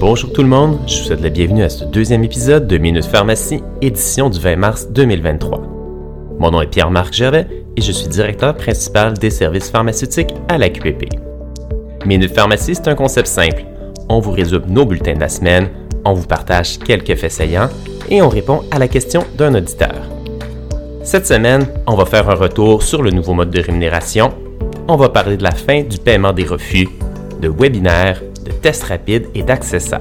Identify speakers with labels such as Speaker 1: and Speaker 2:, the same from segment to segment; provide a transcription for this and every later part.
Speaker 1: Bonjour tout le monde, je vous souhaite la bienvenue à ce deuxième épisode de Minute Pharmacie, édition du 20 mars 2023. Mon nom est Pierre-Marc Gervais et je suis directeur principal des services pharmaceutiques à la QPP. Minute Pharmacie, c'est un concept simple. On vous résume nos bulletins de la semaine, on vous partage quelques faits saillants et on répond à la question d'un auditeur. Cette semaine, on va faire un retour sur le nouveau mode de rémunération, on va parler de la fin du paiement des refus, de webinaires, de tests rapides et d'accessats.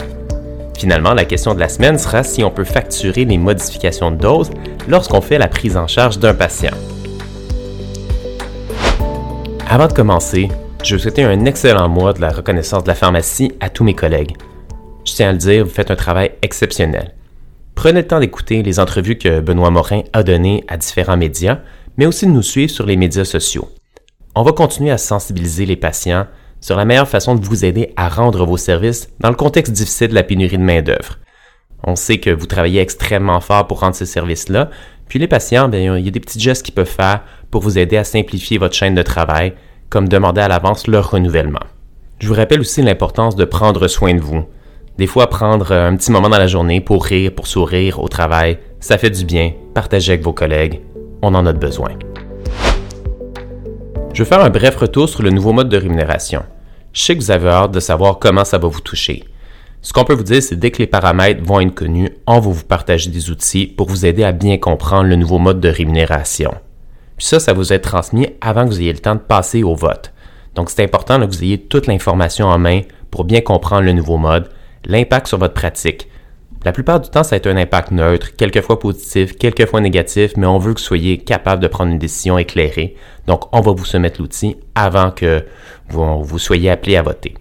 Speaker 1: Finalement, la question de la semaine sera si on peut facturer les modifications de doses lorsqu'on fait la prise en charge d'un patient. Avant de commencer, je veux souhaiter un excellent mois de la reconnaissance de la pharmacie à tous mes collègues. Je tiens à le dire, vous faites un travail exceptionnel. Prenez le temps d'écouter les entrevues que Benoît Morin a données à différents médias, mais aussi de nous suivre sur les médias sociaux. On va continuer à sensibiliser les patients sur la meilleure façon de vous aider à rendre vos services dans le contexte difficile de la pénurie de main-d'œuvre. On sait que vous travaillez extrêmement fort pour rendre ces services-là, puis les patients, bien, il y a des petits gestes qu'ils peuvent faire pour vous aider à simplifier votre chaîne de travail, comme demander à l'avance leur renouvellement. Je vous rappelle aussi l'importance de prendre soin de vous. Des fois, prendre un petit moment dans la journée pour rire, pour sourire au travail, ça fait du bien. Partagez avec vos collègues. On en a besoin. Je vais faire un bref retour sur le nouveau mode de rémunération. Je sais que vous avez hâte de savoir comment ça va vous toucher. Ce qu'on peut vous dire, c'est dès que les paramètres vont être connus, on va vous partager des outils pour vous aider à bien comprendre le nouveau mode de rémunération. Puis ça, ça vous est transmis avant que vous ayez le temps de passer au vote. Donc c'est important que vous ayez toute l'information en main pour bien comprendre le nouveau mode, l'impact sur votre pratique, la plupart du temps, ça a été un impact neutre, quelquefois positif, quelquefois négatif, mais on veut que vous soyez capable de prendre une décision éclairée. Donc, on va vous soumettre l'outil avant que vous, soyez appelé à voter.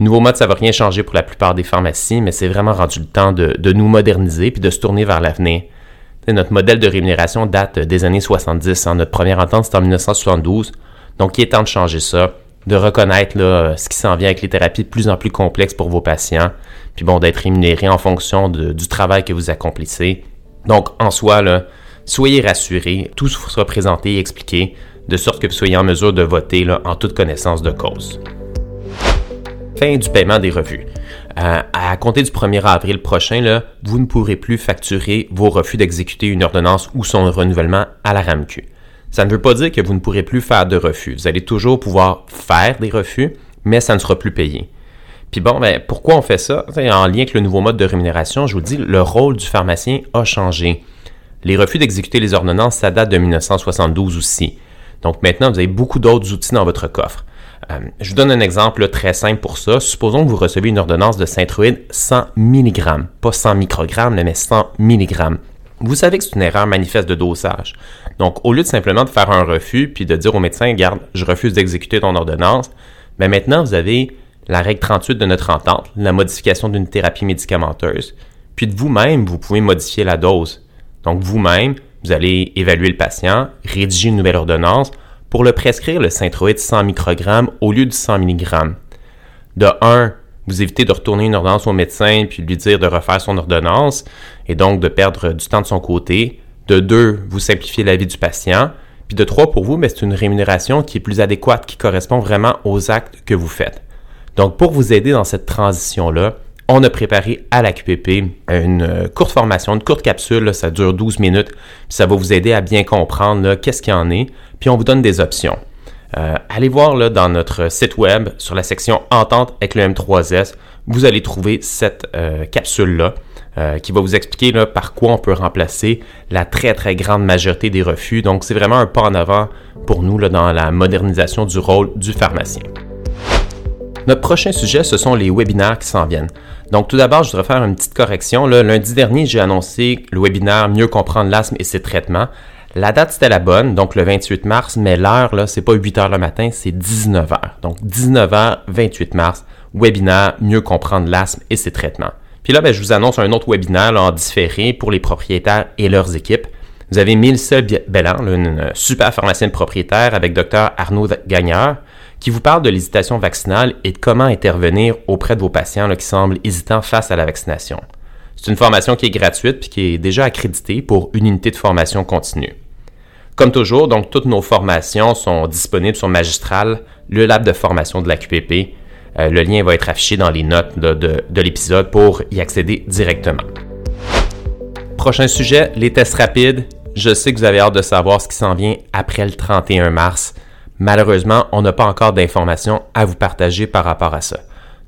Speaker 1: Nouveau mode, ça va rien changer pour la plupart des pharmacies, mais c'est vraiment rendu le temps de, nous moderniser puis de se tourner vers l'avenir. Notre modèle de rémunération date des années 70. Hein. Notre première entente, c'est en 1972. Donc, il est temps de changer ça de reconnaître là, ce qui s'en vient avec les thérapies de plus en plus complexes pour vos patients, puis bon, d'être rémunéré en fonction du travail que vous accomplissez. Donc, en soi, soyez rassurés, tout sera présenté et expliqué, de sorte que vous soyez en mesure de voter en toute connaissance de cause. Fin du paiement des revues. Euh, à compter du 1er avril prochain, là, vous ne pourrez plus facturer vos refus d'exécuter une ordonnance ou son renouvellement à la RAMQ. Ça ne veut pas dire que vous ne pourrez plus faire de refus. Vous allez toujours pouvoir faire des refus, mais ça ne sera plus payé. Puis bon, ben, pourquoi on fait ça? En lien avec le nouveau mode de rémunération, je vous dis, le rôle du pharmacien a changé. Les refus d'exécuter les ordonnances, ça date de 1972 aussi. Donc maintenant, vous avez beaucoup d'autres outils dans votre coffre. Euh, je vous donne un exemple très simple pour ça. Supposons que vous recevez une ordonnance de synthroïde 100 mg, pas 100 microgrammes, mais 100 mg. Vous savez que c'est une erreur manifeste de dosage. Donc, au lieu de simplement de faire un refus puis de dire au médecin, garde, je refuse d'exécuter ton ordonnance, mais maintenant, vous avez la règle 38 de notre entente, la modification d'une thérapie médicamenteuse. Puis de vous-même, vous pouvez modifier la dose. Donc, vous-même, vous allez évaluer le patient, rédiger une nouvelle ordonnance pour le prescrire le synthroïde 100 microgrammes au lieu du 100 mg. De 1, vous évitez de retourner une ordonnance au médecin puis lui dire de refaire son ordonnance et donc de perdre du temps de son côté. De deux, vous simplifiez la vie du patient. Puis de trois, pour vous, mais c'est une rémunération qui est plus adéquate, qui correspond vraiment aux actes que vous faites. Donc, pour vous aider dans cette transition-là, on a préparé à la QPP une courte formation, une courte capsule, ça dure 12 minutes, puis ça va vous aider à bien comprendre qu'est-ce qu'il y en est, puis on vous donne des options. Euh, allez voir là, dans notre site web, sur la section Entente avec le M3S, vous allez trouver cette euh, capsule-là euh, qui va vous expliquer par quoi on peut remplacer la très très grande majorité des refus. Donc c'est vraiment un pas en avant pour nous dans la modernisation du rôle du pharmacien. Notre prochain sujet, ce sont les webinaires qui s'en viennent. Donc tout d'abord, je voudrais faire une petite correction. Lundi dernier, j'ai annoncé le webinaire Mieux comprendre l'asthme et ses traitements. La date, c'était la bonne, donc le 28 mars, mais l'heure, là, c'est pas 8 heures le matin, c'est 19 h Donc, 19 h 28 mars, webinaire Mieux comprendre l'asthme et ses traitements. Puis là, ben, je vous annonce un autre webinaire en différé pour les propriétaires et leurs équipes. Vous avez Mélissa Bellan, une super pharmacienne propriétaire avec Dr Arnaud Gagneur, qui vous parle de l'hésitation vaccinale et de comment intervenir auprès de vos patients qui semblent hésitants face à la vaccination. C'est une formation qui est gratuite puis qui est déjà accréditée pour une unité de formation continue. Comme toujours, donc toutes nos formations sont disponibles sur Magistral, le lab de formation de la QPP. Euh, le lien va être affiché dans les notes de, l'épisode pour y accéder directement. Prochain sujet, les tests rapides. Je sais que vous avez hâte de savoir ce qui s'en vient après le 31 mars. Malheureusement, on n'a pas encore d'informations à vous partager par rapport à ça.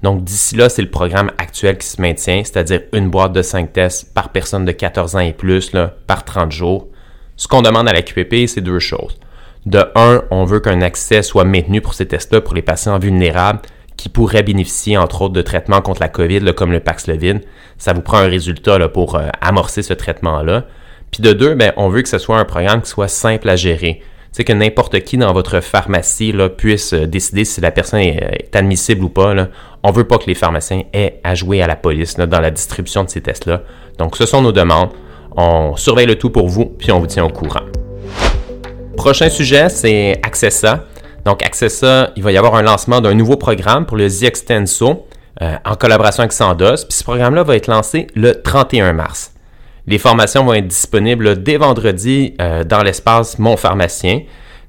Speaker 1: Donc d'ici là, c'est le programme actuel qui se maintient, c'est-à-dire une boîte de 5 tests par personne de 14 ans et plus par 30 jours. Ce qu'on demande à la QPP, c'est deux choses. De un, on veut qu'un accès soit maintenu pour ces tests-là pour les patients vulnérables qui pourraient bénéficier entre autres de traitements contre la COVID comme le Paxlovid. Ça vous prend un résultat là, pour euh, amorcer ce traitement-là. Puis de deux, ben, on veut que ce soit un programme qui soit simple à gérer. C'est que n'importe qui dans votre pharmacie là, puisse euh, décider si la personne est, admissible ou pas. Là. On veut pas que les pharmaciens aient à jouer à la police dans la distribution de ces tests-là. Donc, ce sont nos demandes. On surveille le tout pour vous, puis on vous tient au courant. Prochain sujet, c'est Accessa. Donc, Accessa, il va y avoir un lancement d'un nouveau programme pour le Ziextenso euh, en collaboration avec Sandoz. Puis ce programme-là va être lancé le 31 mars. Les formations vont être disponibles dès vendredi euh, dans l'espace Mon Pharmacien.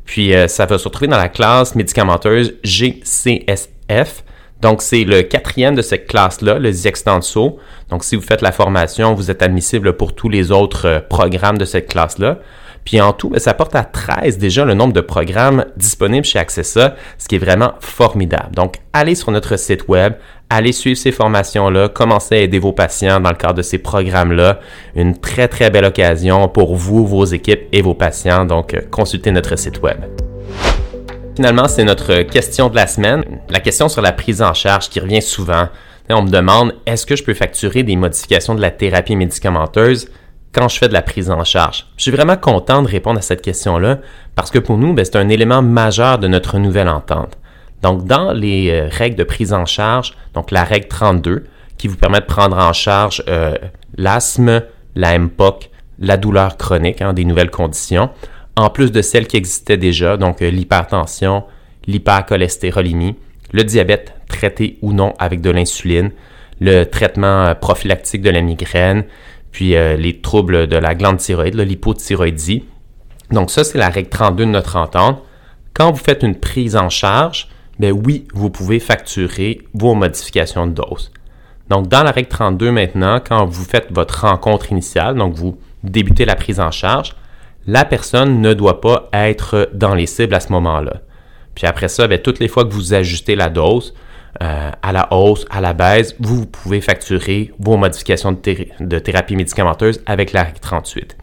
Speaker 1: Puis euh, ça va se retrouver dans la classe médicamenteuse GCSF. Donc, c'est le quatrième de cette classe-là, le Ziextenso. Donc, si vous faites la formation, vous êtes admissible pour tous les autres programmes de cette classe-là. Puis en tout, ben, ça porte à 13 déjà le nombre de programmes disponibles chez Accessa, ce qui est vraiment formidable. Donc, allez sur notre site web, allez suivre ces formations-là, commencez à aider vos patients dans le cadre de ces programmes-là. Une très, très belle occasion pour vous, vos équipes et vos patients. Donc, euh, consultez notre site web. Finalement, c'est notre question de la semaine. La question sur la prise en charge qui revient souvent. On me demande, est-ce que je peux facturer des modifications de la thérapie médicamenteuse quand je fais de la prise en charge? Je suis vraiment content de répondre à cette question-là parce que pour nous, ben, c'est un élément majeur de notre nouvelle entente. Donc, dans les euh, règles de prise en charge, donc la règle 32, qui vous permet de prendre en charge euh, l'asthme, la MPOC, la douleur chronique, hein, des nouvelles conditions, en plus de celles qui existaient déjà, donc euh, l'hypertension, l'hypercholestérolémie, le diabète traité ou non avec de l'insuline, le traitement prophylactique de la migraine, puis euh, les troubles de la glande thyroïde, l'hypothyroïdie. Donc ça, c'est la règle 32 de notre entente. Quand vous faites une prise en charge, ben oui, vous pouvez facturer vos modifications de dose. Donc dans la règle 32 maintenant, quand vous faites votre rencontre initiale, donc vous débutez la prise en charge, la personne ne doit pas être dans les cibles à ce moment-là. Puis après ça, ben, toutes les fois que vous ajustez la dose, euh, à la hausse, à la baisse, vous, pouvez facturer vos modifications de, thérapie médicamenteuse avec la règle 38.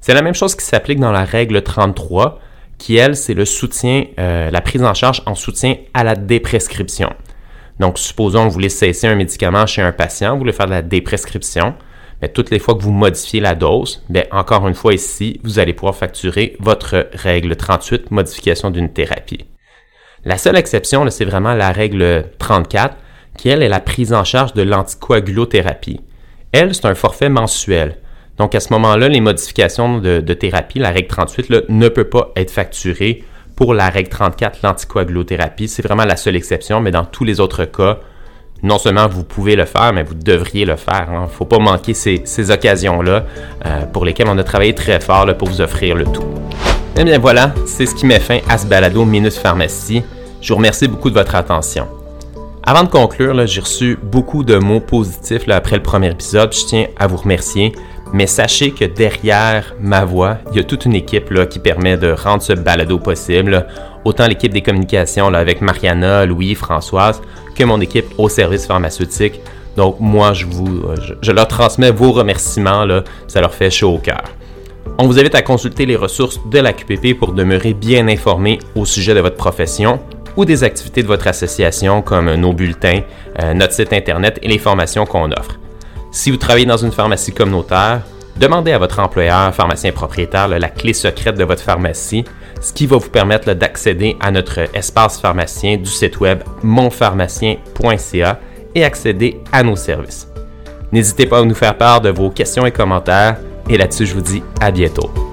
Speaker 1: C'est la même chose qui s'applique dans la règle 33, qui, elle, c'est le soutien, euh, la prise en charge en soutien à la déprescription. Donc, supposons que vous voulez cesser un médicament chez un patient, vous voulez faire de la déprescription. Toutes les fois que vous modifiez la dose, bien, encore une fois ici, vous allez pouvoir facturer votre règle 38, modification d'une thérapie. La seule exception, c'est vraiment la règle 34, qui, elle, est la prise en charge de l'anticoagulothérapie. Elle, c'est un forfait mensuel. Donc, à ce moment-là, les modifications de, thérapie, la règle 38, ne peut pas être facturée pour la règle 34, l'anticoagulothérapie. C'est vraiment la seule exception, mais dans tous les autres cas, non seulement vous pouvez le faire, mais vous devriez le faire. Il hein. ne faut pas manquer ces, occasions-là euh, pour lesquelles on a travaillé très fort pour vous offrir le tout. Eh bien voilà, c'est ce qui met fin à ce balado Minus Pharmacie. Je vous remercie beaucoup de votre attention. Avant de conclure, j'ai reçu beaucoup de mots positifs après le premier épisode. Je tiens à vous remercier. Mais sachez que derrière ma voix, il y a toute une équipe qui permet de rendre ce balado possible. Autant l'équipe des communications avec Mariana, Louis, Françoise, que mon équipe au service pharmaceutique. Donc moi, je, vous, je, leur transmets vos remerciements. Là, ça leur fait chaud au cœur. On vous invite à consulter les ressources de la QPP pour demeurer bien informé au sujet de votre profession ou des activités de votre association comme nos bulletins, euh, notre site Internet et les formations qu'on offre. Si vous travaillez dans une pharmacie communautaire, demandez à votre employeur, pharmacien propriétaire, la clé secrète de votre pharmacie, ce qui va vous permettre d'accéder à notre espace pharmacien du site web monpharmacien.ca et accéder à nos services. N'hésitez pas à nous faire part de vos questions et commentaires et là-dessus, je vous dis à bientôt.